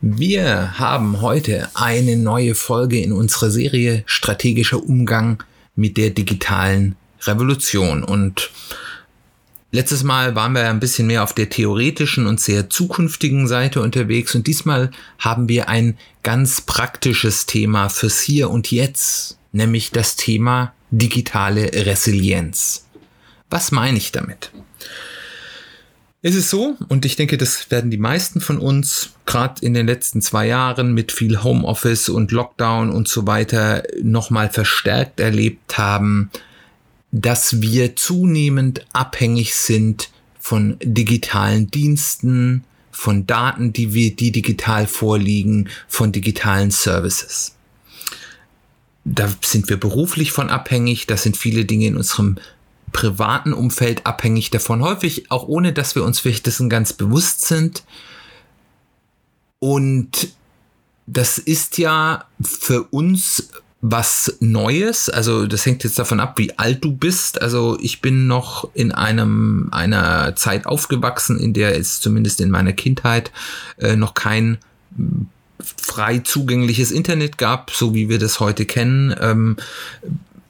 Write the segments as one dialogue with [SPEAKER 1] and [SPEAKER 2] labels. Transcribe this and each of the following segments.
[SPEAKER 1] Wir haben heute eine neue Folge in unserer Serie Strategischer Umgang mit der digitalen Revolution. Und letztes Mal waren wir ein bisschen mehr auf der theoretischen und sehr zukünftigen Seite unterwegs und diesmal haben wir ein ganz praktisches Thema fürs Hier und Jetzt, nämlich das Thema digitale Resilienz. Was meine ich damit? Es ist so, und ich denke, das werden die meisten von uns gerade in den letzten zwei Jahren mit viel Homeoffice und Lockdown und so weiter nochmal verstärkt erlebt haben, dass wir zunehmend abhängig sind von digitalen Diensten, von Daten, die wir, die digital vorliegen, von digitalen Services. Da sind wir beruflich von abhängig, da sind viele Dinge in unserem privaten Umfeld abhängig davon, häufig auch ohne, dass wir uns vielleicht dessen ganz bewusst sind. Und das ist ja für uns was Neues. Also das hängt jetzt davon ab, wie alt du bist. Also ich bin noch in einem einer Zeit aufgewachsen, in der es zumindest in meiner Kindheit äh, noch kein frei zugängliches Internet gab, so wie wir das heute kennen. Ähm,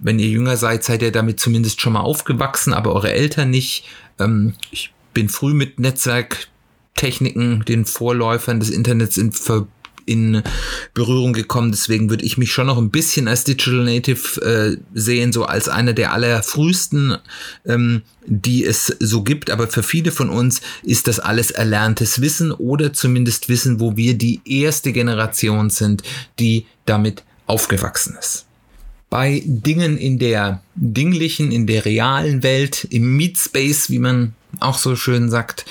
[SPEAKER 1] wenn ihr jünger seid, seid ihr damit zumindest schon mal aufgewachsen, aber eure Eltern nicht. Ähm, ich bin früh mit Netzwerktechniken, den Vorläufern des Internets in, in Berührung gekommen. Deswegen würde ich mich schon noch ein bisschen als Digital Native äh, sehen, so als einer der allerfrühesten, ähm, die es so gibt. Aber für viele von uns ist das alles erlerntes Wissen oder zumindest Wissen, wo wir die erste Generation sind, die damit aufgewachsen ist bei Dingen in der dinglichen, in der realen Welt, im Meat Space, wie man auch so schön sagt,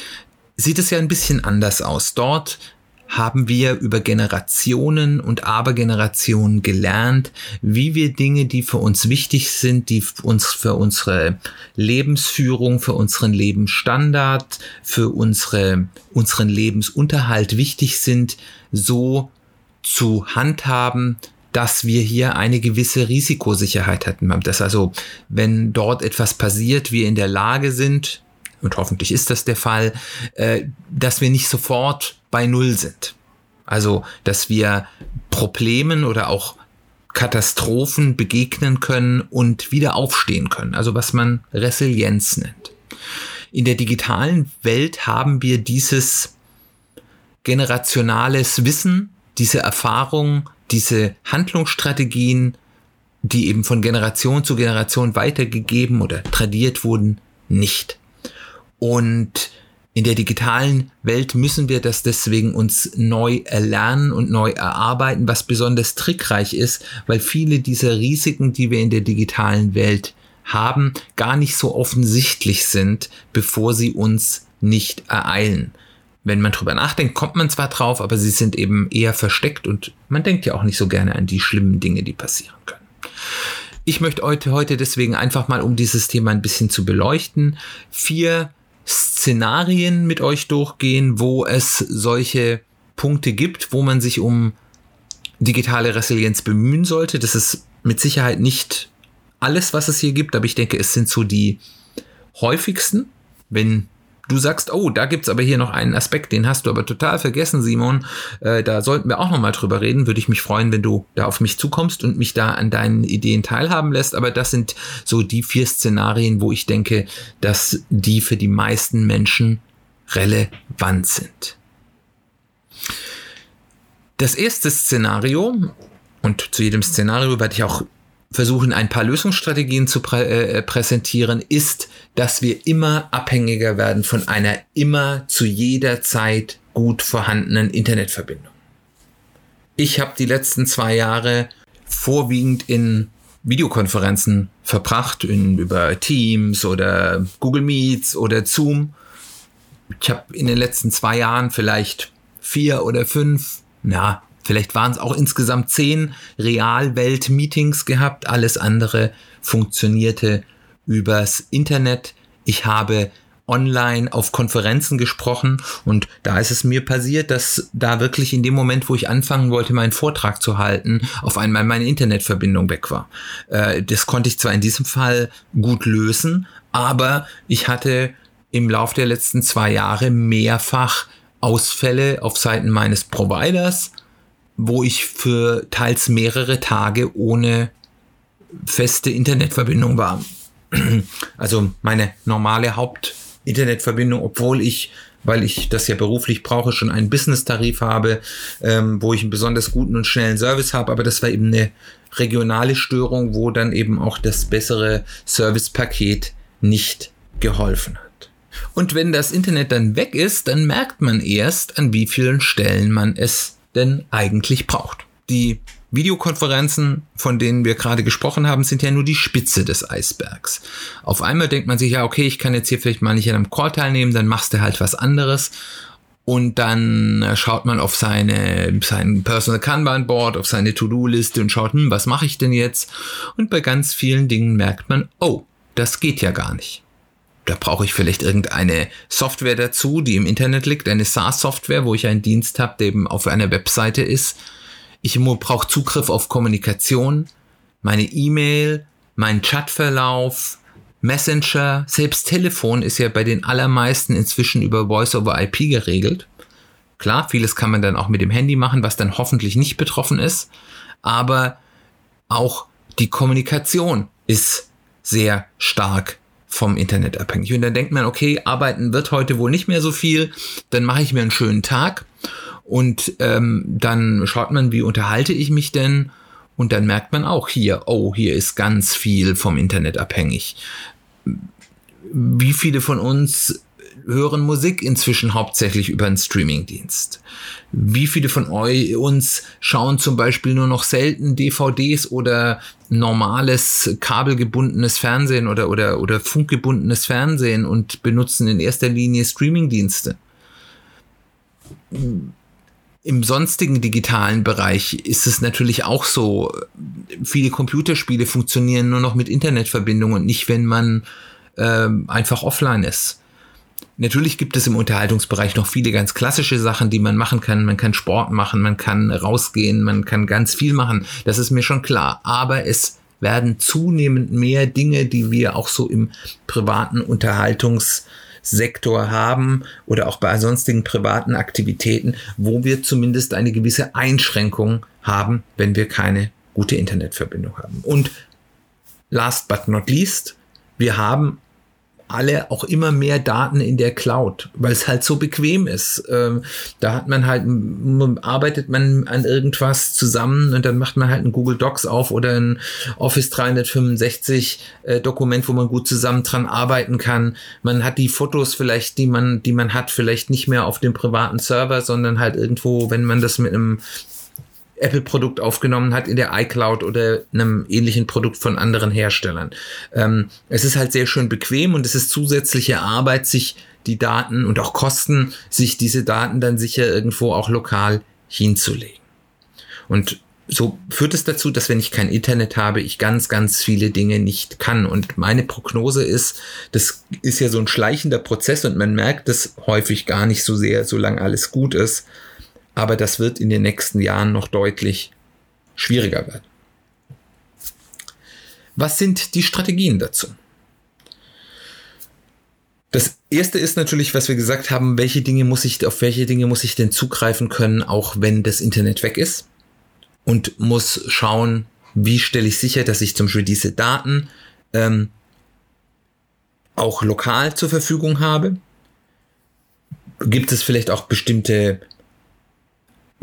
[SPEAKER 1] sieht es ja ein bisschen anders aus. Dort haben wir über Generationen und Abergenerationen gelernt, wie wir Dinge, die für uns wichtig sind, die uns für unsere Lebensführung, für unseren Lebensstandard, für unsere, unseren Lebensunterhalt wichtig sind, so zu handhaben, dass wir hier eine gewisse Risikosicherheit hatten. Dass also, wenn dort etwas passiert, wir in der Lage sind, und hoffentlich ist das der Fall, äh, dass wir nicht sofort bei Null sind. Also, dass wir Problemen oder auch Katastrophen begegnen können und wieder aufstehen können. Also was man Resilienz nennt. In der digitalen Welt haben wir dieses generationales Wissen, diese Erfahrung diese Handlungsstrategien, die eben von Generation zu Generation weitergegeben oder tradiert wurden, nicht. Und in der digitalen Welt müssen wir das deswegen uns neu erlernen und neu erarbeiten, was besonders trickreich ist, weil viele dieser Risiken, die wir in der digitalen Welt haben, gar nicht so offensichtlich sind, bevor sie uns nicht ereilen wenn man drüber nachdenkt, kommt man zwar drauf, aber sie sind eben eher versteckt und man denkt ja auch nicht so gerne an die schlimmen Dinge, die passieren können. Ich möchte heute, heute deswegen einfach mal, um dieses Thema ein bisschen zu beleuchten, vier Szenarien mit euch durchgehen, wo es solche Punkte gibt, wo man sich um digitale Resilienz bemühen sollte. Das ist mit Sicherheit nicht alles, was es hier gibt, aber ich denke, es sind so die häufigsten. Wenn du sagst, oh, da gibt's aber hier noch einen Aspekt, den hast du aber total vergessen, Simon. Äh, da sollten wir auch noch mal drüber reden. Würde ich mich freuen, wenn du da auf mich zukommst und mich da an deinen Ideen teilhaben lässt. Aber das sind so die vier Szenarien, wo ich denke, dass die für die meisten Menschen relevant sind. Das erste Szenario, und zu jedem Szenario werde ich auch versuchen, ein paar Lösungsstrategien zu prä äh, präsentieren, ist, dass wir immer abhängiger werden von einer immer zu jeder Zeit gut vorhandenen Internetverbindung. Ich habe die letzten zwei Jahre vorwiegend in Videokonferenzen verbracht, in, über Teams oder Google Meets oder Zoom. Ich habe in den letzten zwei Jahren vielleicht vier oder fünf, na, Vielleicht waren es auch insgesamt zehn Realwelt-Meetings gehabt. Alles andere funktionierte übers Internet. Ich habe online auf Konferenzen gesprochen und da ist es mir passiert, dass da wirklich in dem Moment, wo ich anfangen wollte, meinen Vortrag zu halten, auf einmal meine Internetverbindung weg war. Äh, das konnte ich zwar in diesem Fall gut lösen, aber ich hatte im Lauf der letzten zwei Jahre mehrfach Ausfälle auf Seiten meines Providers, wo ich für teils mehrere Tage ohne feste Internetverbindung war. Also meine normale Haupt Internetverbindung, obwohl ich, weil ich das ja beruflich brauche, schon einen Business-Tarif habe, ähm, wo ich einen besonders guten und schnellen Service habe, aber das war eben eine regionale Störung, wo dann eben auch das bessere Servicepaket nicht geholfen hat. Und wenn das Internet dann weg ist, dann merkt man erst, an wie vielen Stellen man es denn eigentlich braucht. Die Videokonferenzen, von denen wir gerade gesprochen haben, sind ja nur die Spitze des Eisbergs. Auf einmal denkt man sich ja, okay, ich kann jetzt hier vielleicht mal nicht an einem Call teilnehmen, dann machst du halt was anderes. Und dann schaut man auf seine, sein Personal Kanban Board, auf seine To-Do-Liste und schaut, hm, was mache ich denn jetzt? Und bei ganz vielen Dingen merkt man, oh, das geht ja gar nicht. Da brauche ich vielleicht irgendeine Software dazu, die im Internet liegt, eine SaaS-Software, wo ich einen Dienst habe, der eben auf einer Webseite ist. Ich brauche Zugriff auf Kommunikation, meine E-Mail, meinen Chatverlauf, Messenger, selbst Telefon ist ja bei den allermeisten inzwischen über Voice over IP geregelt. Klar, vieles kann man dann auch mit dem Handy machen, was dann hoffentlich nicht betroffen ist, aber auch die Kommunikation ist sehr stark vom Internet abhängig. Und dann denkt man, okay, arbeiten wird heute wohl nicht mehr so viel, dann mache ich mir einen schönen Tag und ähm, dann schaut man, wie unterhalte ich mich denn? Und dann merkt man auch hier, oh, hier ist ganz viel vom Internet abhängig. Wie viele von uns hören Musik inzwischen hauptsächlich über einen Streamingdienst? Wie viele von euch uns schauen zum Beispiel nur noch selten DVDs oder normales kabelgebundenes Fernsehen oder, oder, oder funkgebundenes Fernsehen und benutzen in erster Linie Streamingdienste? im sonstigen digitalen Bereich ist es natürlich auch so. Viele Computerspiele funktionieren nur noch mit Internetverbindung und nicht, wenn man äh, einfach offline ist. Natürlich gibt es im Unterhaltungsbereich noch viele ganz klassische Sachen, die man machen kann. Man kann Sport machen, man kann rausgehen, man kann ganz viel machen. Das ist mir schon klar. Aber es werden zunehmend mehr Dinge, die wir auch so im privaten Unterhaltungs Sektor haben oder auch bei sonstigen privaten Aktivitäten, wo wir zumindest eine gewisse Einschränkung haben, wenn wir keine gute Internetverbindung haben. Und last but not least, wir haben alle auch immer mehr Daten in der Cloud, weil es halt so bequem ist. Ähm, da hat man halt, arbeitet man an irgendwas zusammen und dann macht man halt ein Google Docs auf oder ein Office 365 äh, Dokument, wo man gut zusammen dran arbeiten kann. Man hat die Fotos vielleicht, die man, die man hat, vielleicht nicht mehr auf dem privaten Server, sondern halt irgendwo, wenn man das mit einem Apple-Produkt aufgenommen hat in der iCloud oder einem ähnlichen Produkt von anderen Herstellern. Ähm, es ist halt sehr schön bequem und es ist zusätzliche Arbeit, sich die Daten und auch Kosten, sich diese Daten dann sicher irgendwo auch lokal hinzulegen. Und so führt es dazu, dass wenn ich kein Internet habe, ich ganz, ganz viele Dinge nicht kann. Und meine Prognose ist, das ist ja so ein schleichender Prozess und man merkt es häufig gar nicht so sehr, solange alles gut ist aber das wird in den nächsten Jahren noch deutlich schwieriger werden. Was sind die Strategien dazu? Das erste ist natürlich, was wir gesagt haben, welche Dinge muss ich, auf welche Dinge muss ich denn zugreifen können, auch wenn das Internet weg ist? Und muss schauen, wie stelle ich sicher, dass ich zum Beispiel diese Daten ähm, auch lokal zur Verfügung habe? Gibt es vielleicht auch bestimmte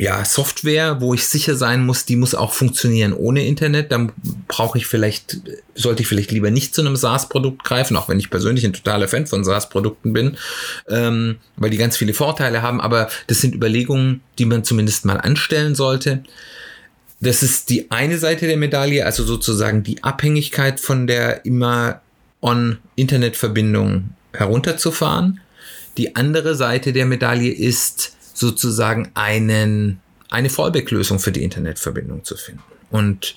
[SPEAKER 1] ja, Software, wo ich sicher sein muss, die muss auch funktionieren ohne Internet. Dann brauche ich vielleicht, sollte ich vielleicht lieber nicht zu einem SaaS-Produkt greifen, auch wenn ich persönlich ein totaler Fan von SaaS-Produkten bin, ähm, weil die ganz viele Vorteile haben. Aber das sind Überlegungen, die man zumindest mal anstellen sollte. Das ist die eine Seite der Medaille, also sozusagen die Abhängigkeit von der immer on-Internet-Verbindung herunterzufahren. Die andere Seite der Medaille ist, sozusagen einen, eine Fallback-Lösung für die Internetverbindung zu finden. Und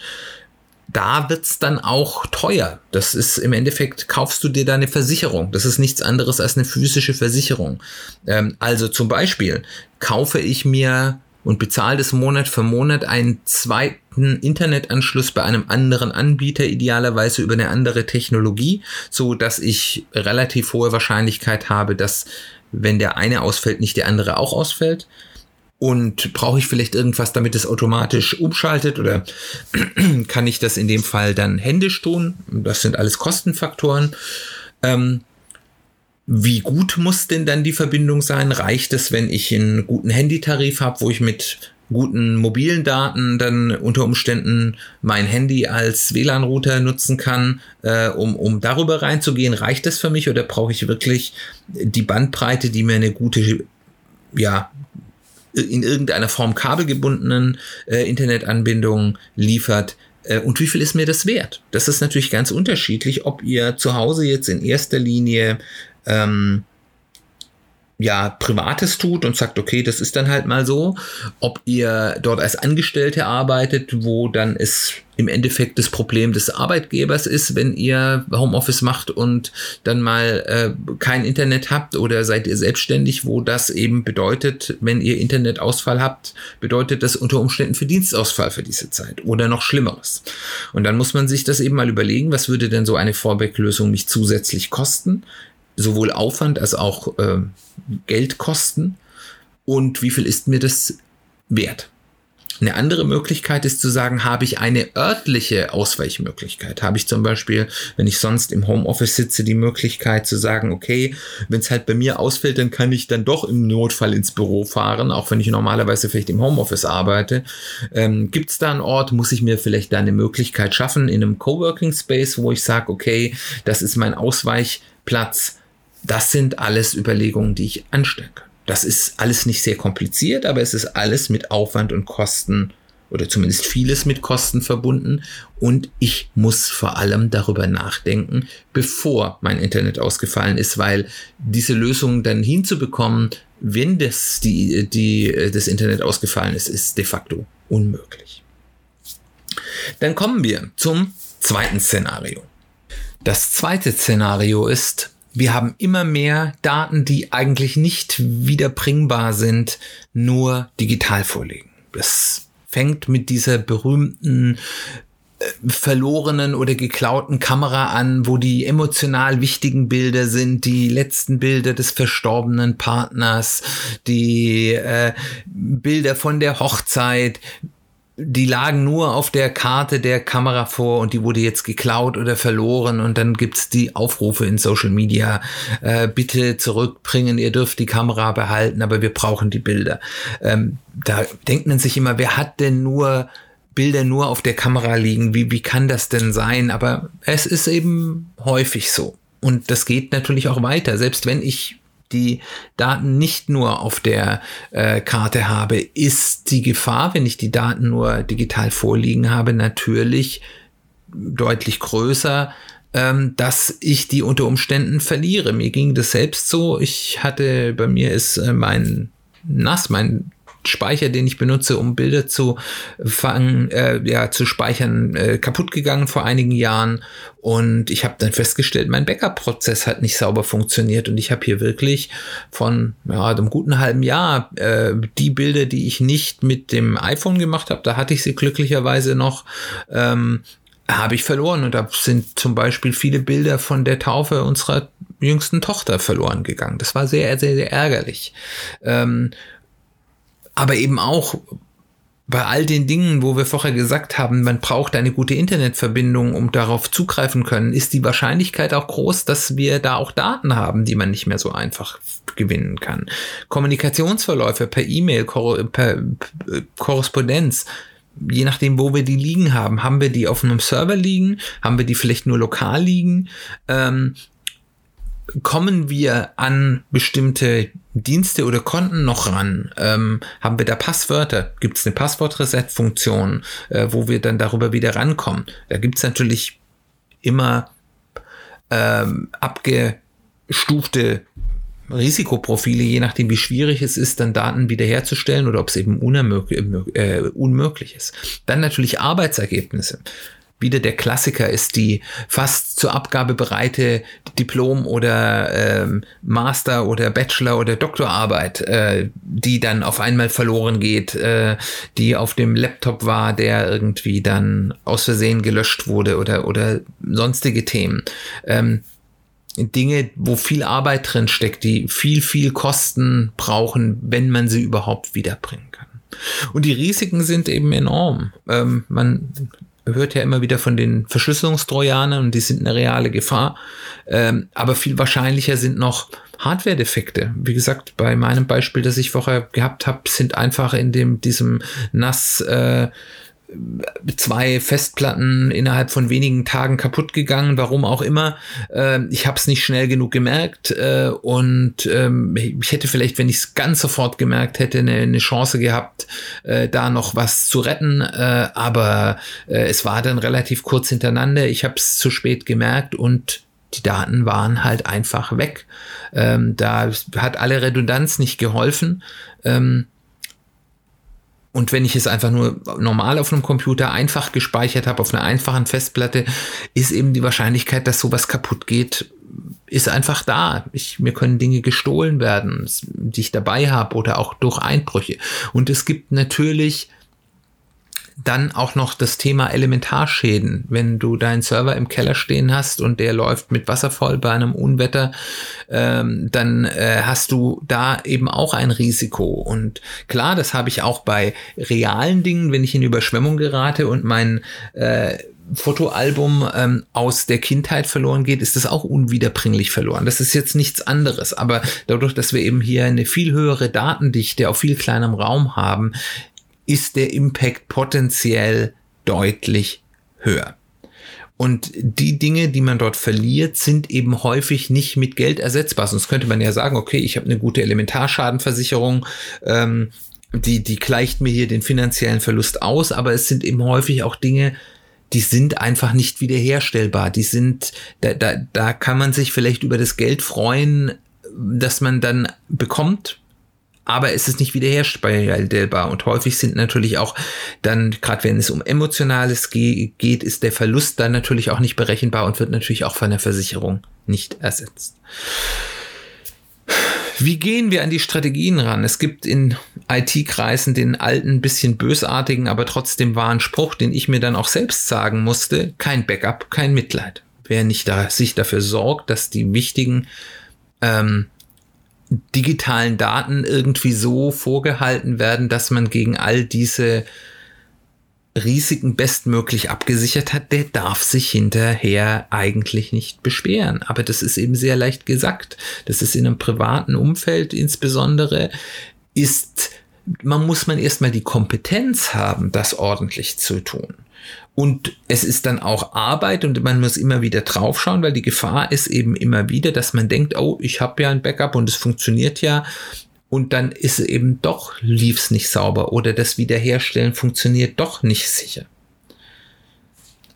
[SPEAKER 1] da wird's dann auch teuer. Das ist im Endeffekt, kaufst du dir da eine Versicherung. Das ist nichts anderes als eine physische Versicherung. Ähm, also zum Beispiel kaufe ich mir und bezahle das Monat für Monat einen zweiten Internetanschluss bei einem anderen Anbieter, idealerweise über eine andere Technologie, so dass ich relativ hohe Wahrscheinlichkeit habe, dass wenn der eine ausfällt, nicht der andere auch ausfällt. Und brauche ich vielleicht irgendwas, damit es automatisch umschaltet oder kann ich das in dem Fall dann händisch tun? Das sind alles Kostenfaktoren. Ähm, wie gut muss denn dann die Verbindung sein? Reicht es, wenn ich einen guten Handytarif habe, wo ich mit guten mobilen Daten dann unter Umständen mein Handy als WLAN-Router nutzen kann, äh, um, um darüber reinzugehen? Reicht das für mich oder brauche ich wirklich die Bandbreite, die mir eine gute, ja, in irgendeiner Form kabelgebundenen äh, Internetanbindung liefert? Äh, und wie viel ist mir das wert? Das ist natürlich ganz unterschiedlich, ob ihr zu Hause jetzt in erster Linie ähm, ja, Privates tut und sagt, okay, das ist dann halt mal so. Ob ihr dort als Angestellte arbeitet, wo dann es im Endeffekt das Problem des Arbeitgebers ist, wenn ihr Homeoffice macht und dann mal äh, kein Internet habt oder seid ihr selbstständig, wo das eben bedeutet, wenn ihr Internetausfall habt, bedeutet das unter Umständen Verdienstausfall für diese Zeit oder noch Schlimmeres. Und dann muss man sich das eben mal überlegen, was würde denn so eine Vorwecklösung mich zusätzlich kosten? sowohl Aufwand als auch äh, Geldkosten und wie viel ist mir das wert. Eine andere Möglichkeit ist zu sagen, habe ich eine örtliche Ausweichmöglichkeit? Habe ich zum Beispiel, wenn ich sonst im Homeoffice sitze, die Möglichkeit zu sagen, okay, wenn es halt bei mir ausfällt, dann kann ich dann doch im Notfall ins Büro fahren, auch wenn ich normalerweise vielleicht im Homeoffice arbeite. Ähm, Gibt es da einen Ort, muss ich mir vielleicht da eine Möglichkeit schaffen in einem Coworking Space, wo ich sage, okay, das ist mein Ausweichplatz das sind alles Überlegungen, die ich kann. Das ist alles nicht sehr kompliziert, aber es ist alles mit Aufwand und Kosten oder zumindest vieles mit Kosten verbunden. Und ich muss vor allem darüber nachdenken, bevor mein Internet ausgefallen ist, weil diese Lösung dann hinzubekommen, wenn das, die, die, das Internet ausgefallen ist, ist de facto unmöglich. Dann kommen wir zum zweiten Szenario. Das zweite Szenario ist, wir haben immer mehr Daten, die eigentlich nicht wiederbringbar sind, nur digital vorlegen. Das fängt mit dieser berühmten äh, verlorenen oder geklauten Kamera an, wo die emotional wichtigen Bilder sind, die letzten Bilder des verstorbenen Partners, die äh, Bilder von der Hochzeit, die lagen nur auf der Karte der Kamera vor und die wurde jetzt geklaut oder verloren und dann gibt's die Aufrufe in Social Media, äh, bitte zurückbringen, ihr dürft die Kamera behalten, aber wir brauchen die Bilder. Ähm, da denkt man sich immer, wer hat denn nur Bilder nur auf der Kamera liegen? Wie, wie kann das denn sein? Aber es ist eben häufig so. Und das geht natürlich auch weiter. Selbst wenn ich die Daten nicht nur auf der äh, Karte habe, ist die Gefahr, wenn ich die Daten nur digital vorliegen habe, natürlich deutlich größer, ähm, dass ich die unter Umständen verliere. Mir ging das selbst so. Ich hatte, bei mir ist äh, mein NAS, mein Speicher, den ich benutze, um Bilder zu fangen, äh, ja, zu speichern, äh, kaputt gegangen vor einigen Jahren. Und ich habe dann festgestellt, mein Backup-Prozess hat nicht sauber funktioniert. Und ich habe hier wirklich von ja, einem guten halben Jahr äh, die Bilder, die ich nicht mit dem iPhone gemacht habe, da hatte ich sie glücklicherweise noch. Ähm, habe ich verloren und da sind zum Beispiel viele Bilder von der Taufe unserer jüngsten Tochter verloren gegangen. Das war sehr, sehr, sehr ärgerlich. Ähm, aber eben auch bei all den Dingen, wo wir vorher gesagt haben, man braucht eine gute Internetverbindung, um darauf zugreifen können, ist die Wahrscheinlichkeit auch groß, dass wir da auch Daten haben, die man nicht mehr so einfach gewinnen kann. Kommunikationsverläufe per E-Mail, per Korrespondenz, je nachdem, wo wir die liegen haben, haben wir die auf einem Server liegen, haben wir die vielleicht nur lokal liegen, ähm, kommen wir an bestimmte Dienste oder Konten noch ran? Ähm, haben wir da Passwörter? Gibt es eine Passwort-Reset-Funktion, äh, wo wir dann darüber wieder rankommen? Da gibt es natürlich immer ähm, abgestufte Risikoprofile, je nachdem, wie schwierig es ist, dann Daten wiederherzustellen oder ob es eben äh, unmöglich ist. Dann natürlich Arbeitsergebnisse wieder der Klassiker ist die fast zur Abgabe bereite Diplom- oder ähm, Master- oder Bachelor- oder Doktorarbeit, äh, die dann auf einmal verloren geht, äh, die auf dem Laptop war, der irgendwie dann aus Versehen gelöscht wurde oder, oder sonstige Themen. Ähm, Dinge, wo viel Arbeit drin steckt, die viel, viel Kosten brauchen, wenn man sie überhaupt wiederbringen kann. Und die Risiken sind eben enorm. Ähm, man hört ja immer wieder von den Verschlüsselungstrojanern und die sind eine reale Gefahr. Ähm, aber viel wahrscheinlicher sind noch Hardware-Defekte. Wie gesagt, bei meinem Beispiel, das ich vorher gehabt habe, sind einfach in dem diesem NAS äh, zwei Festplatten innerhalb von wenigen Tagen kaputt gegangen, warum auch immer. Äh, ich habe es nicht schnell genug gemerkt äh, und ähm, ich hätte vielleicht, wenn ich es ganz sofort gemerkt hätte, eine, eine Chance gehabt, äh, da noch was zu retten. Äh, aber äh, es war dann relativ kurz hintereinander. Ich habe es zu spät gemerkt und die Daten waren halt einfach weg. Ähm, da hat alle Redundanz nicht geholfen. Ähm, und wenn ich es einfach nur normal auf einem Computer einfach gespeichert habe, auf einer einfachen Festplatte, ist eben die Wahrscheinlichkeit, dass sowas kaputt geht, ist einfach da. Ich, mir können Dinge gestohlen werden, die ich dabei habe oder auch durch Einbrüche. Und es gibt natürlich dann auch noch das Thema Elementarschäden. Wenn du deinen Server im Keller stehen hast und der läuft mit Wasser voll bei einem Unwetter, ähm, dann äh, hast du da eben auch ein Risiko. Und klar, das habe ich auch bei realen Dingen, wenn ich in Überschwemmung gerate und mein äh, Fotoalbum ähm, aus der Kindheit verloren geht, ist das auch unwiederbringlich verloren. Das ist jetzt nichts anderes. Aber dadurch, dass wir eben hier eine viel höhere Datendichte auf viel kleinem Raum haben, ist der Impact potenziell deutlich höher. Und die Dinge, die man dort verliert, sind eben häufig nicht mit Geld ersetzbar. Sonst könnte man ja sagen, okay, ich habe eine gute Elementarschadenversicherung, ähm, die, die gleicht mir hier den finanziellen Verlust aus, aber es sind eben häufig auch Dinge, die sind einfach nicht wiederherstellbar. Die sind, da, da, da kann man sich vielleicht über das Geld freuen, das man dann bekommt, aber es ist nicht wiederherstellbar. Und häufig sind natürlich auch dann, gerade wenn es um Emotionales geht, ist der Verlust dann natürlich auch nicht berechenbar und wird natürlich auch von der Versicherung nicht ersetzt. Wie gehen wir an die Strategien ran? Es gibt in IT-Kreisen den alten, bisschen bösartigen, aber trotzdem wahren Spruch, den ich mir dann auch selbst sagen musste. Kein Backup, kein Mitleid. Wer nicht da, sich dafür sorgt, dass die wichtigen ähm, digitalen Daten irgendwie so vorgehalten werden, dass man gegen all diese Risiken bestmöglich abgesichert hat, der darf sich hinterher eigentlich nicht beschweren. Aber das ist eben sehr leicht gesagt. Das ist in einem privaten Umfeld insbesondere, ist, man muss man erstmal die Kompetenz haben, das ordentlich zu tun. Und es ist dann auch Arbeit und man muss immer wieder draufschauen, weil die Gefahr ist eben immer wieder, dass man denkt, oh, ich habe ja ein Backup und es funktioniert ja. Und dann ist es eben doch, lief es nicht sauber oder das Wiederherstellen funktioniert doch nicht sicher.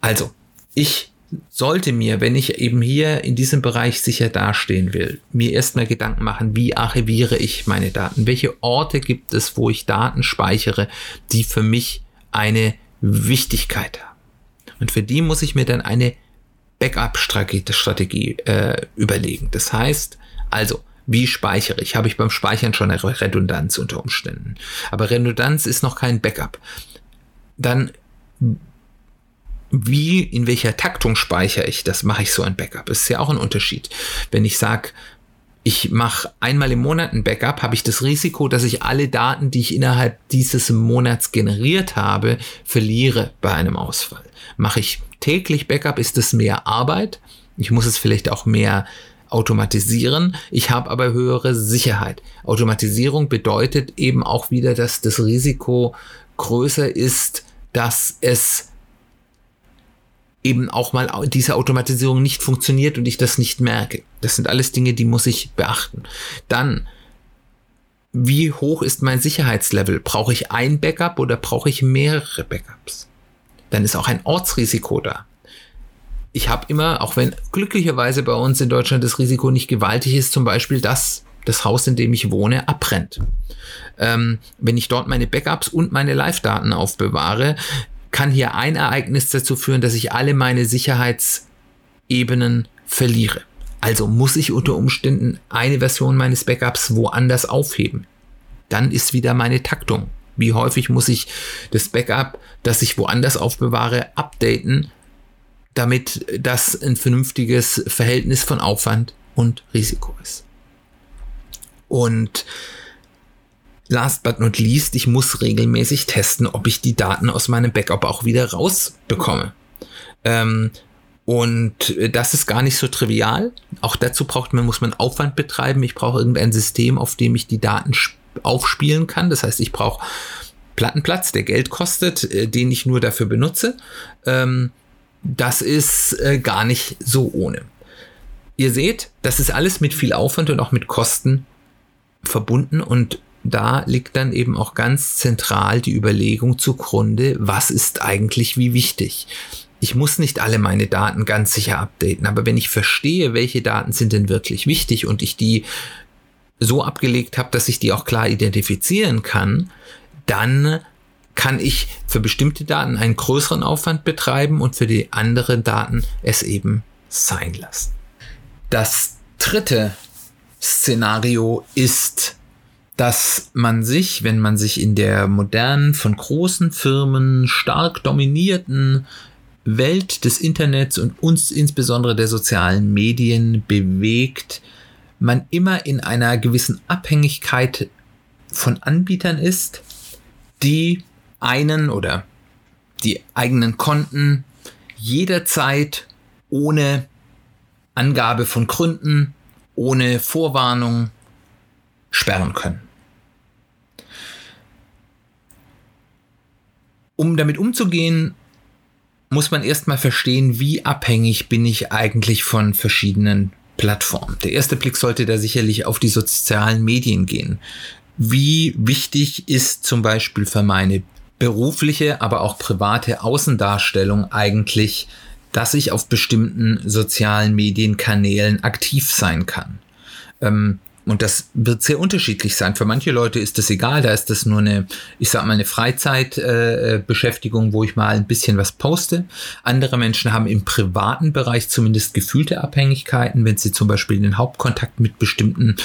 [SPEAKER 1] Also, ich sollte mir, wenn ich eben hier in diesem Bereich sicher dastehen will, mir erstmal Gedanken machen, wie archiviere ich meine Daten? Welche Orte gibt es, wo ich Daten speichere, die für mich eine Wichtigkeit haben. Und für die muss ich mir dann eine Backup-Strategie äh, überlegen. Das heißt, also, wie speichere ich? Habe ich beim Speichern schon eine Redundanz unter Umständen. Aber Redundanz ist noch kein Backup. Dann, wie, in welcher Taktung speichere ich? Das mache ich so ein Backup. Das ist ja auch ein Unterschied. Wenn ich sage, ich mache einmal im Monat ein Backup, habe ich das Risiko, dass ich alle Daten, die ich innerhalb dieses Monats generiert habe, verliere bei einem Ausfall. Mache ich täglich Backup, ist es mehr Arbeit. Ich muss es vielleicht auch mehr automatisieren. Ich habe aber höhere Sicherheit. Automatisierung bedeutet eben auch wieder, dass das Risiko größer ist, dass es eben auch mal diese Automatisierung nicht funktioniert und ich das nicht merke. Das sind alles Dinge, die muss ich beachten. Dann, wie hoch ist mein Sicherheitslevel? Brauche ich ein Backup oder brauche ich mehrere Backups? Dann ist auch ein Ortsrisiko da. Ich habe immer, auch wenn glücklicherweise bei uns in Deutschland das Risiko nicht gewaltig ist, zum Beispiel, dass das Haus, in dem ich wohne, abbrennt. Ähm, wenn ich dort meine Backups und meine Live-Daten aufbewahre, kann hier ein Ereignis dazu führen, dass ich alle meine Sicherheitsebenen verliere. Also muss ich unter Umständen eine Version meines Backups woanders aufheben. Dann ist wieder meine Taktung. Wie häufig muss ich das Backup, das ich woanders aufbewahre, updaten, damit das ein vernünftiges Verhältnis von Aufwand und Risiko ist. Und last but not least, ich muss regelmäßig testen, ob ich die Daten aus meinem Backup auch wieder rausbekomme. Ähm, und das ist gar nicht so trivial. Auch dazu braucht man, muss man Aufwand betreiben. Ich brauche irgendein System, auf dem ich die Daten aufspielen kann. Das heißt, ich brauche Plattenplatz, der Geld kostet, äh, den ich nur dafür benutze. Ähm, das ist äh, gar nicht so ohne. Ihr seht, das ist alles mit viel Aufwand und auch mit Kosten verbunden und da liegt dann eben auch ganz zentral die Überlegung zugrunde, was ist eigentlich wie wichtig ich muss nicht alle meine Daten ganz sicher updaten, aber wenn ich verstehe, welche Daten sind denn wirklich wichtig und ich die so abgelegt habe, dass ich die auch klar identifizieren kann, dann kann ich für bestimmte Daten einen größeren Aufwand betreiben und für die anderen Daten es eben sein lassen. Das dritte Szenario ist, dass man sich, wenn man sich in der modernen, von großen Firmen stark dominierten Welt des Internets und uns insbesondere der sozialen Medien bewegt, man immer in einer gewissen Abhängigkeit von Anbietern ist, die einen oder die eigenen Konten jederzeit ohne Angabe von Gründen, ohne Vorwarnung sperren können. Um damit umzugehen, muss man erstmal verstehen, wie abhängig bin ich eigentlich von verschiedenen Plattformen. Der erste Blick sollte da sicherlich auf die sozialen Medien gehen. Wie wichtig ist zum Beispiel für meine berufliche, aber auch private Außendarstellung eigentlich, dass ich auf bestimmten sozialen Medienkanälen aktiv sein kann? Ähm, und das wird sehr unterschiedlich sein. Für manche Leute ist das egal, da ist das nur eine, ich sag mal, eine Freizeitbeschäftigung, äh, wo ich mal ein bisschen was poste. Andere Menschen haben im privaten Bereich zumindest gefühlte Abhängigkeiten, wenn sie zum Beispiel den Hauptkontakt mit bestimmten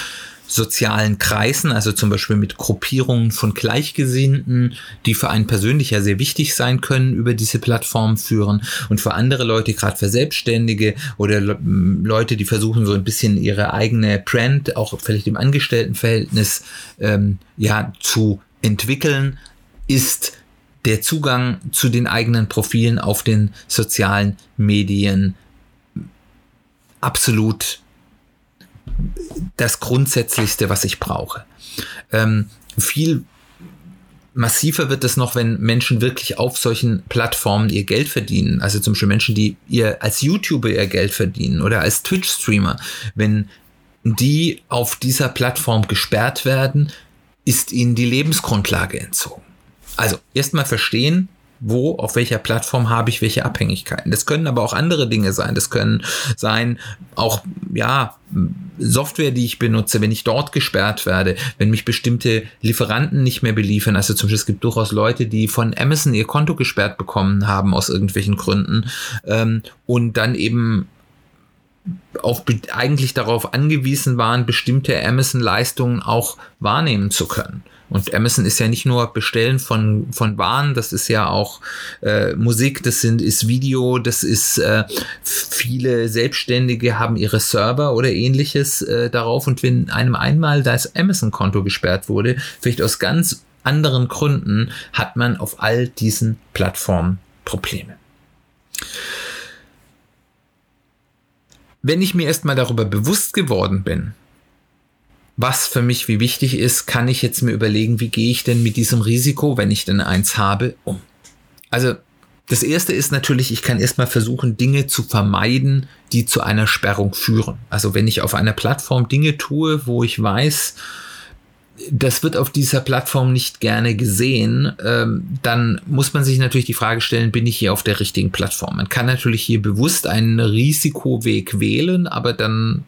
[SPEAKER 1] sozialen Kreisen, also zum Beispiel mit Gruppierungen von Gleichgesinnten, die für einen persönlich ja sehr wichtig sein können, über diese Plattform führen. Und für andere Leute, gerade für Selbstständige oder Leute, die versuchen so ein bisschen ihre eigene Brand, auch vielleicht im Angestelltenverhältnis, ähm, ja, zu entwickeln, ist der Zugang zu den eigenen Profilen auf den sozialen Medien absolut das Grundsätzlichste, was ich brauche. Ähm, viel massiver wird es noch, wenn Menschen wirklich auf solchen Plattformen ihr Geld verdienen. Also zum Beispiel Menschen, die ihr als YouTuber ihr Geld verdienen oder als Twitch-Streamer. Wenn die auf dieser Plattform gesperrt werden, ist ihnen die Lebensgrundlage entzogen. Also erstmal verstehen, wo, auf welcher Plattform habe ich welche Abhängigkeiten. Das können aber auch andere Dinge sein. Das können sein, auch, ja, Software, die ich benutze, wenn ich dort gesperrt werde, wenn mich bestimmte Lieferanten nicht mehr beliefern. Also zum Beispiel, es gibt durchaus Leute, die von Amazon ihr Konto gesperrt bekommen haben aus irgendwelchen Gründen ähm, und dann eben auf, eigentlich darauf angewiesen waren, bestimmte Amazon-Leistungen auch wahrnehmen zu können. Und Amazon ist ja nicht nur Bestellen von, von Waren, das ist ja auch äh, Musik, das sind, ist Video, das ist äh, viele Selbstständige haben ihre Server oder ähnliches äh, darauf. Und wenn einem einmal das Amazon-Konto gesperrt wurde, vielleicht aus ganz anderen Gründen, hat man auf all diesen Plattformen Probleme. Wenn ich mir erstmal darüber bewusst geworden bin, was für mich wie wichtig ist, kann ich jetzt mir überlegen, wie gehe ich denn mit diesem Risiko, wenn ich denn eins habe, um. Also das erste ist natürlich, ich kann erstmal versuchen, Dinge zu vermeiden, die zu einer Sperrung führen. Also wenn ich auf einer Plattform Dinge tue, wo ich weiß, das wird auf dieser Plattform nicht gerne gesehen, ähm, dann muss man sich natürlich die Frage stellen, bin ich hier auf der richtigen Plattform? Man kann natürlich hier bewusst einen Risikoweg wählen, aber dann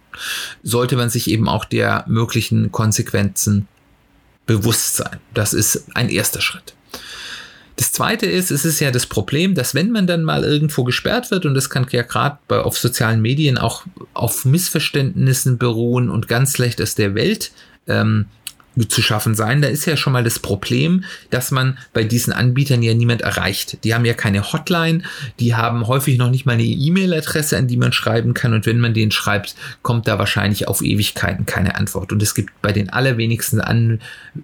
[SPEAKER 1] sollte man sich eben auch der möglichen Konsequenzen bewusst sein. Das ist ein erster Schritt. Das zweite ist, es ist ja das Problem, dass wenn man dann mal irgendwo gesperrt wird, und das kann ja gerade auf sozialen Medien auch auf Missverständnissen beruhen und ganz schlecht aus der Welt ähm, zu schaffen sein. Da ist ja schon mal das Problem, dass man bei diesen Anbietern ja niemand erreicht. Die haben ja keine Hotline, die haben häufig noch nicht mal eine E-Mail-Adresse, an die man schreiben kann. Und wenn man den schreibt, kommt da wahrscheinlich auf Ewigkeiten keine Antwort. Und es gibt bei den allerwenigsten an,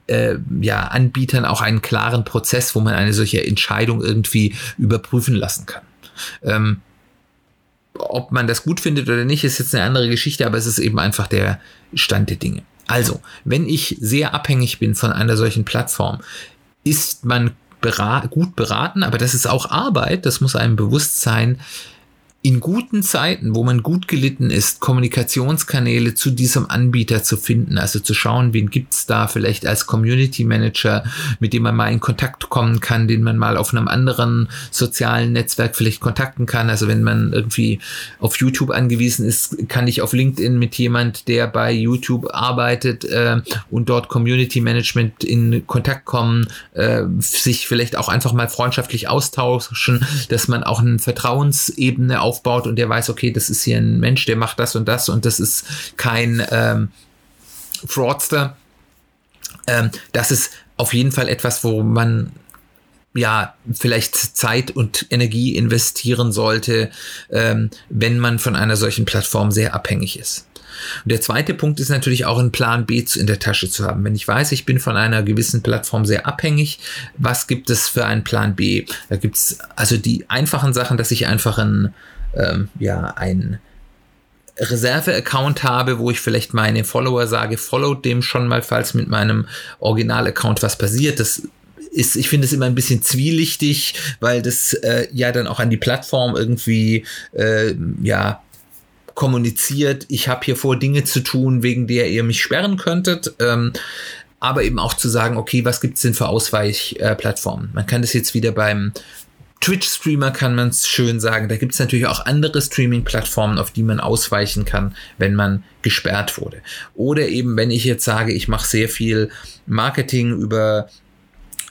[SPEAKER 1] äh, ja, Anbietern auch einen klaren Prozess, wo man eine solche Entscheidung irgendwie überprüfen lassen kann. Ähm, ob man das gut findet oder nicht, ist jetzt eine andere Geschichte, aber es ist eben einfach der Stand der Dinge. Also, wenn ich sehr abhängig bin von einer solchen Plattform, ist man berat gut beraten, aber das ist auch Arbeit, das muss einem bewusst sein, in guten Zeiten, wo man gut gelitten ist, Kommunikationskanäle zu diesem Anbieter zu finden, also zu schauen, wen gibt's da vielleicht als Community Manager, mit dem man mal in Kontakt kommen kann, den man mal auf einem anderen sozialen Netzwerk vielleicht kontakten kann. Also wenn man irgendwie auf YouTube angewiesen ist, kann ich auf LinkedIn mit jemand, der bei YouTube arbeitet äh, und dort Community Management in Kontakt kommen, äh, sich vielleicht auch einfach mal freundschaftlich austauschen, dass man auch eine Vertrauensebene aufbaut und der weiß, okay, das ist hier ein Mensch, der macht das und das und das ist kein ähm, Fraudster. Ähm, das ist auf jeden Fall etwas, wo man ja, vielleicht Zeit und Energie investieren sollte, ähm, wenn man von einer solchen Plattform sehr abhängig ist. Und der zweite Punkt ist natürlich auch einen Plan B in der Tasche zu haben. Wenn ich weiß, ich bin von einer gewissen Plattform sehr abhängig, was gibt es für einen Plan B? Da gibt es also die einfachen Sachen, dass ich einfach ein, ähm, ja, ein Reserve-Account habe, wo ich vielleicht meine Follower sage, follow dem schon mal, falls mit meinem Original-Account was passiert. Das ist, ich finde es immer ein bisschen zwielichtig, weil das äh, ja dann auch an die Plattform irgendwie äh, ja kommuniziert, ich habe hier vor, Dinge zu tun, wegen der ihr mich sperren könntet. Ähm, aber eben auch zu sagen, okay, was gibt es denn für Ausweichplattformen? Äh, man kann das jetzt wieder beim Twitch-Streamer kann man es schön sagen. Da gibt es natürlich auch andere Streaming-Plattformen, auf die man ausweichen kann, wenn man gesperrt wurde. Oder eben, wenn ich jetzt sage, ich mache sehr viel Marketing über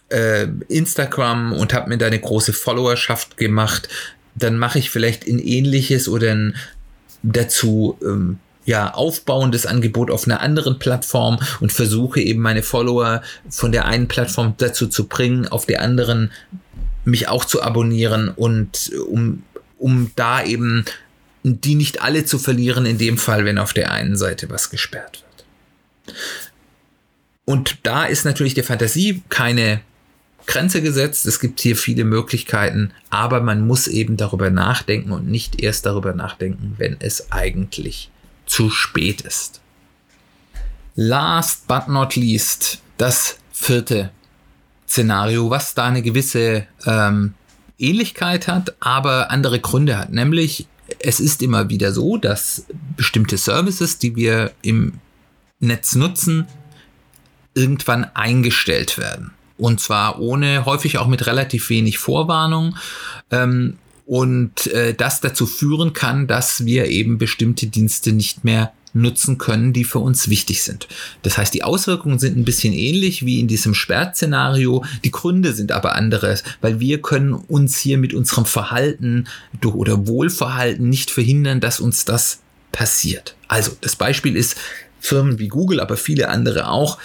[SPEAKER 1] äh, Instagram und habe mir da eine große Followerschaft gemacht, dann mache ich vielleicht ein ähnliches oder ein dazu ähm, ja, aufbauendes Angebot auf einer anderen Plattform und versuche eben meine Follower von der einen Plattform dazu zu bringen, auf der anderen mich auch zu abonnieren und um, um da eben die nicht alle zu verlieren, in dem Fall, wenn auf der einen Seite was gesperrt wird. Und da ist natürlich der Fantasie keine Grenze gesetzt. Es gibt hier viele Möglichkeiten, aber man muss eben darüber nachdenken und nicht erst darüber nachdenken, wenn es eigentlich zu spät ist. Last but not least, das vierte Szenario, was da eine gewisse ähm, Ähnlichkeit hat, aber andere Gründe hat. Nämlich, es ist immer wieder so, dass bestimmte Services, die wir im Netz nutzen, irgendwann eingestellt werden. Und zwar ohne, häufig auch mit relativ wenig Vorwarnung. Ähm, und äh, das dazu führen kann, dass wir eben bestimmte Dienste nicht mehr nutzen können, die für uns wichtig sind. Das heißt, die Auswirkungen sind ein bisschen ähnlich wie in diesem Sperrszenario. Die Gründe sind aber andere, weil wir können uns hier mit unserem Verhalten oder Wohlverhalten nicht verhindern, dass uns das passiert. Also, das Beispiel ist Firmen wie Google, aber viele andere auch,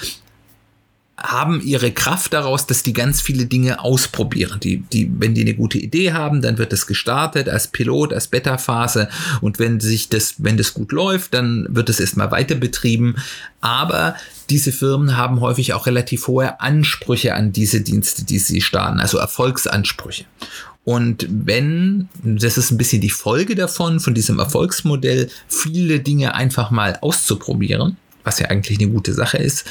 [SPEAKER 1] haben ihre Kraft daraus, dass die ganz viele Dinge ausprobieren. Die, die, wenn die eine gute Idee haben, dann wird das gestartet als Pilot, als Beta-Phase und wenn sich das, wenn das gut läuft, dann wird es erstmal weiter betrieben. Aber diese Firmen haben häufig auch relativ hohe Ansprüche an diese Dienste, die sie starten, also Erfolgsansprüche. Und wenn, das ist ein bisschen die Folge davon, von diesem Erfolgsmodell, viele Dinge einfach mal auszuprobieren, was ja eigentlich eine gute Sache ist,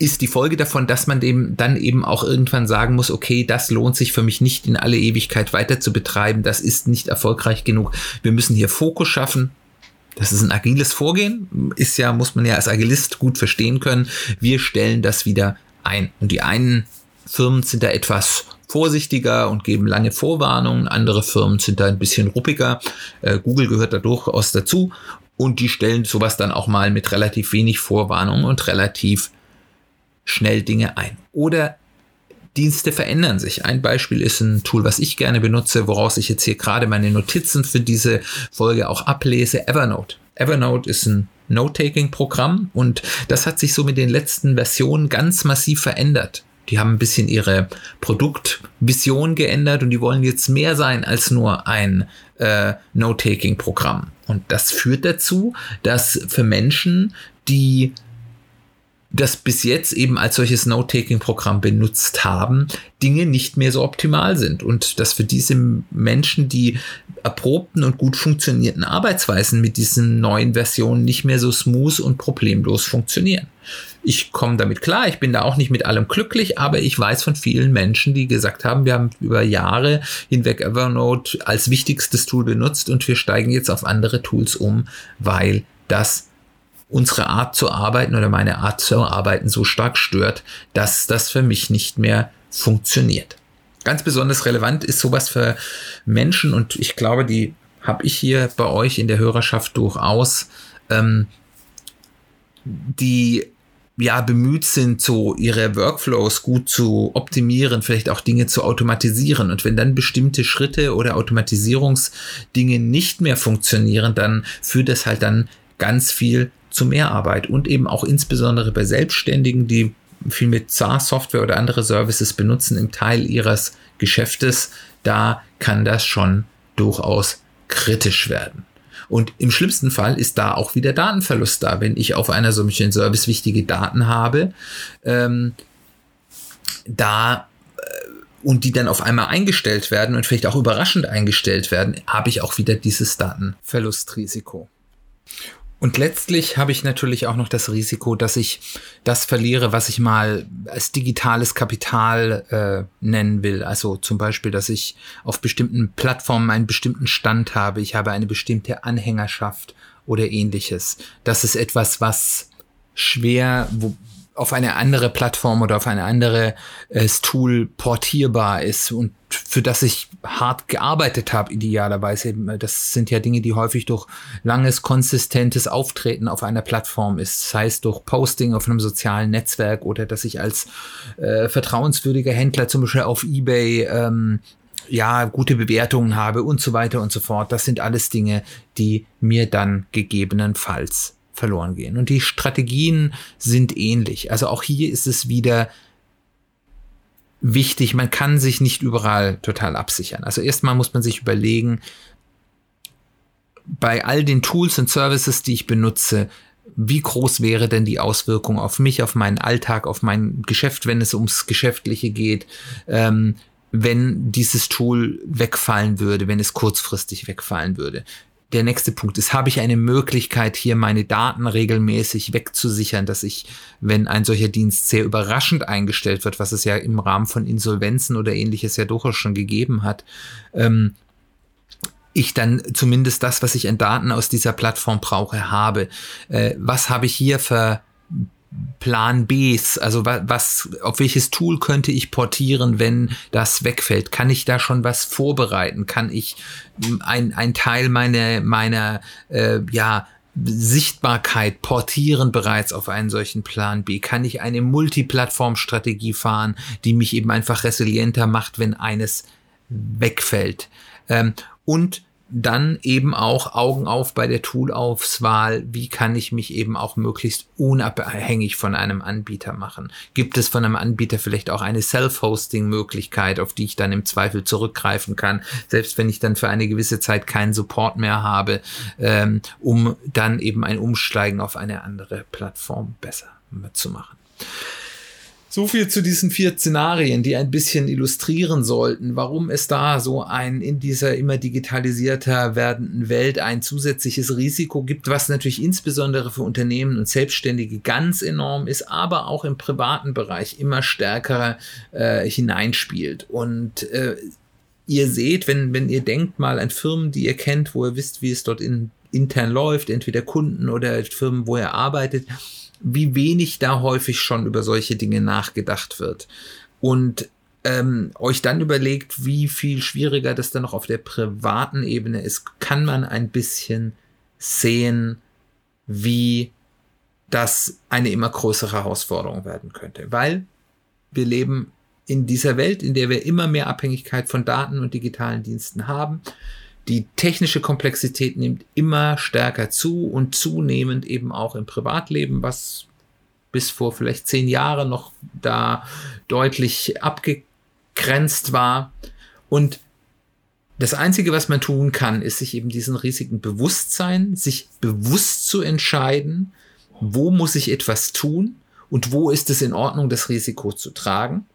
[SPEAKER 1] ist die Folge davon, dass man dem dann eben auch irgendwann sagen muss, okay, das lohnt sich für mich nicht in alle Ewigkeit weiter zu betreiben, das ist nicht erfolgreich genug. Wir müssen hier Fokus schaffen Das ist ein agiles Vorgehen, ist ja, muss man ja als Agilist gut verstehen können. Wir stellen das wieder ein. Und die einen Firmen sind da etwas vorsichtiger und geben lange Vorwarnungen. Andere Firmen sind da ein bisschen ruppiger. Äh, Google gehört da durchaus dazu. Und die stellen sowas dann auch mal mit relativ wenig Vorwarnung und relativ schnell Dinge ein. Oder Dienste verändern sich. Ein Beispiel ist ein Tool, was ich gerne benutze, woraus ich jetzt hier gerade meine Notizen für diese Folge auch ablese, Evernote. Evernote ist ein Note-Taking-Programm und das hat sich so mit den letzten Versionen ganz massiv verändert. Die haben ein bisschen ihre Produktvision geändert und die wollen jetzt mehr sein als nur ein äh, Note-Taking-Programm. Und das führt dazu, dass für Menschen, die das bis jetzt eben als solches Note-Taking-Programm benutzt haben, Dinge nicht mehr so optimal sind und dass für diese Menschen die erprobten und gut funktionierten Arbeitsweisen mit diesen neuen Versionen nicht mehr so smooth und problemlos funktionieren. Ich komme damit klar, ich bin da auch nicht mit allem glücklich, aber ich weiß von vielen Menschen, die gesagt haben, wir haben über Jahre hinweg Evernote als wichtigstes Tool benutzt und wir steigen jetzt auf andere Tools um, weil das unsere Art zu arbeiten oder meine Art zu arbeiten so stark stört, dass das für mich nicht mehr funktioniert. Ganz besonders relevant ist sowas für Menschen und ich glaube, die habe ich hier bei euch in der Hörerschaft durchaus, ähm, die ja bemüht sind, so ihre Workflows gut zu optimieren, vielleicht auch Dinge zu automatisieren. Und wenn dann bestimmte Schritte oder Automatisierungsdinge nicht mehr funktionieren, dann führt das halt dann ganz viel zu mehr Arbeit und eben auch insbesondere bei Selbstständigen, die viel mit SaaS-Software oder andere Services benutzen im Teil ihres Geschäftes, da kann das schon durchaus kritisch werden. Und im schlimmsten Fall ist da auch wieder Datenverlust da, wenn ich auf einer solchen Service wichtige Daten habe, ähm, da äh, und die dann auf einmal eingestellt werden und vielleicht auch überraschend eingestellt werden, habe ich auch wieder dieses Datenverlustrisiko. Und letztlich habe ich natürlich auch noch das Risiko, dass ich das verliere, was ich mal als digitales Kapital äh, nennen will. Also zum Beispiel, dass ich auf bestimmten Plattformen einen bestimmten Stand habe, ich habe eine bestimmte Anhängerschaft oder ähnliches. Das ist etwas, was schwer, wo, auf eine andere Plattform oder auf eine andere äh, Tool portierbar ist und für das ich hart gearbeitet habe, idealerweise. Das sind ja Dinge, die häufig durch langes, konsistentes Auftreten auf einer Plattform ist. Sei es durch Posting auf einem sozialen Netzwerk oder dass ich als äh, vertrauenswürdiger Händler zum Beispiel auf Ebay ähm, ja, gute Bewertungen habe und so weiter und so fort. Das sind alles Dinge, die mir dann gegebenenfalls verloren gehen. Und die Strategien sind ähnlich. Also auch hier ist es wieder wichtig, man kann sich nicht überall total absichern. Also erstmal muss man sich überlegen, bei all den Tools und Services, die ich benutze, wie groß wäre denn die Auswirkung auf mich, auf meinen Alltag, auf mein Geschäft, wenn es ums Geschäftliche geht, ähm, wenn dieses Tool wegfallen würde, wenn es kurzfristig wegfallen würde der nächste Punkt ist, habe ich eine Möglichkeit, hier meine Daten regelmäßig wegzusichern, dass ich, wenn ein solcher Dienst sehr überraschend eingestellt wird, was es ja im Rahmen von Insolvenzen oder ähnliches ja durchaus schon gegeben hat, ähm, ich dann zumindest das, was ich an Daten aus dieser Plattform brauche, habe. Äh, was habe ich hier für Plan Bs, also was, auf welches Tool könnte ich portieren, wenn das wegfällt? Kann ich da schon was vorbereiten? Kann ich ein, ein Teil meiner, meiner, äh, ja, Sichtbarkeit portieren bereits auf einen solchen Plan B? Kann ich eine Multiplattform-Strategie fahren, die mich eben einfach resilienter macht, wenn eines wegfällt? Ähm, und dann eben auch Augen auf bei der Toolauswahl. Wie kann ich mich eben auch möglichst unabhängig von einem Anbieter machen? Gibt es von einem Anbieter vielleicht auch eine Self-Hosting-Möglichkeit, auf die ich dann im Zweifel zurückgreifen kann, selbst wenn ich dann für eine gewisse Zeit keinen Support mehr habe, ähm, um dann eben ein Umsteigen auf eine andere Plattform besser zu machen? So viel zu diesen vier Szenarien, die ein bisschen illustrieren sollten, warum es da so ein in dieser immer digitalisierter werdenden Welt ein zusätzliches Risiko gibt, was natürlich insbesondere für Unternehmen und Selbstständige ganz enorm ist, aber auch im privaten Bereich immer stärker äh, hineinspielt. Und äh, ihr seht, wenn, wenn ihr denkt mal an Firmen, die ihr kennt, wo ihr wisst, wie es dort in intern läuft, entweder Kunden oder Firmen, wo er arbeitet, wie wenig da häufig schon über solche Dinge nachgedacht wird. Und ähm, euch dann überlegt, wie viel schwieriger das dann noch auf der privaten Ebene ist, kann man ein bisschen sehen, wie das eine immer größere Herausforderung werden könnte. Weil wir leben in dieser Welt, in der wir immer mehr Abhängigkeit von Daten und digitalen Diensten haben. Die technische Komplexität nimmt immer stärker zu und zunehmend eben auch im Privatleben, was bis vor vielleicht zehn Jahren noch da deutlich abgegrenzt war. Und das Einzige, was man tun kann, ist sich eben diesen Risiken bewusst sein, sich bewusst zu entscheiden, wo muss ich etwas tun und wo ist es in Ordnung, das Risiko zu tragen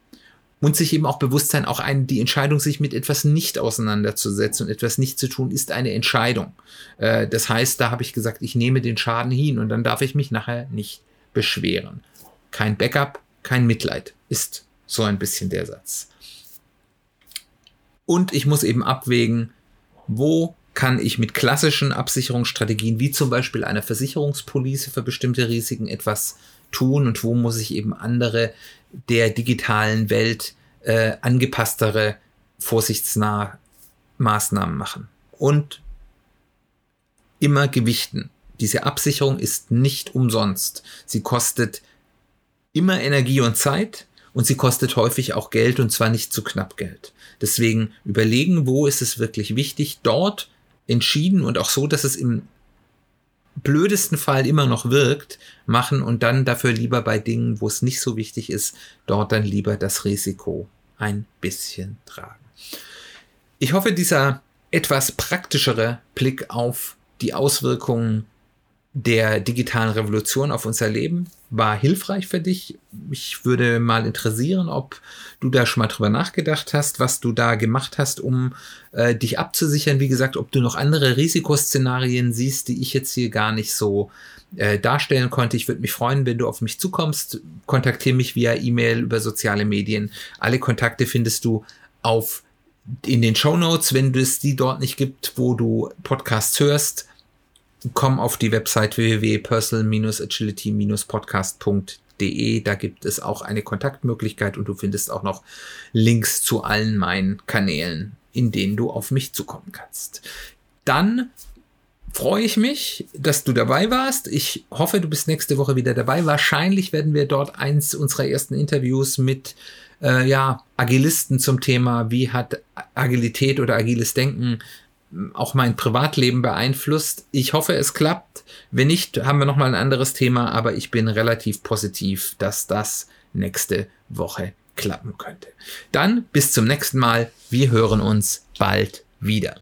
[SPEAKER 1] und sich eben auch bewusst sein, auch ein, die Entscheidung, sich mit etwas nicht auseinanderzusetzen und etwas nicht zu tun, ist eine Entscheidung. Äh, das heißt, da habe ich gesagt, ich nehme den Schaden hin und dann darf ich mich nachher nicht beschweren. Kein Backup, kein Mitleid ist so ein bisschen der Satz. Und ich muss eben abwägen, wo kann ich mit klassischen Absicherungsstrategien, wie zum Beispiel einer Versicherungspolice für bestimmte Risiken etwas tun und wo muss ich eben andere der digitalen Welt äh, angepasstere, vorsichtsnahe Maßnahmen machen. Und immer gewichten. Diese Absicherung ist nicht umsonst. Sie kostet immer Energie und Zeit und sie kostet häufig auch Geld und zwar nicht zu knapp Geld. Deswegen überlegen, wo ist es wirklich wichtig, dort entschieden und auch so, dass es im blödesten Fall immer noch wirkt, machen und dann dafür lieber bei Dingen, wo es nicht so wichtig ist, dort dann lieber das Risiko ein bisschen tragen. Ich hoffe, dieser etwas praktischere Blick auf die Auswirkungen der digitalen Revolution auf unser Leben war hilfreich für dich. Ich würde mal interessieren, ob du da schon mal drüber nachgedacht hast, was du da gemacht hast, um äh, dich abzusichern. Wie gesagt, ob du noch andere Risikoszenarien siehst, die ich jetzt hier gar nicht so äh, darstellen konnte. Ich würde mich freuen, wenn du auf mich zukommst. Kontaktiere mich via E-Mail über soziale Medien. Alle Kontakte findest du auf in den Show Notes, wenn es die dort nicht gibt, wo du Podcasts hörst komm auf die Website www.personal-agility-podcast.de. Da gibt es auch eine Kontaktmöglichkeit und du findest auch noch Links zu allen meinen Kanälen, in denen du auf mich zukommen kannst. Dann freue ich mich, dass du dabei warst. Ich hoffe, du bist nächste Woche wieder dabei. Wahrscheinlich werden wir dort eins unserer ersten Interviews mit äh, ja, Agilisten zum Thema, wie hat Agilität oder agiles Denken auch mein Privatleben beeinflusst. Ich hoffe, es klappt. Wenn nicht, haben wir noch mal ein anderes Thema, aber ich bin relativ positiv, dass das nächste Woche klappen könnte. Dann bis zum nächsten Mal. Wir hören uns bald wieder.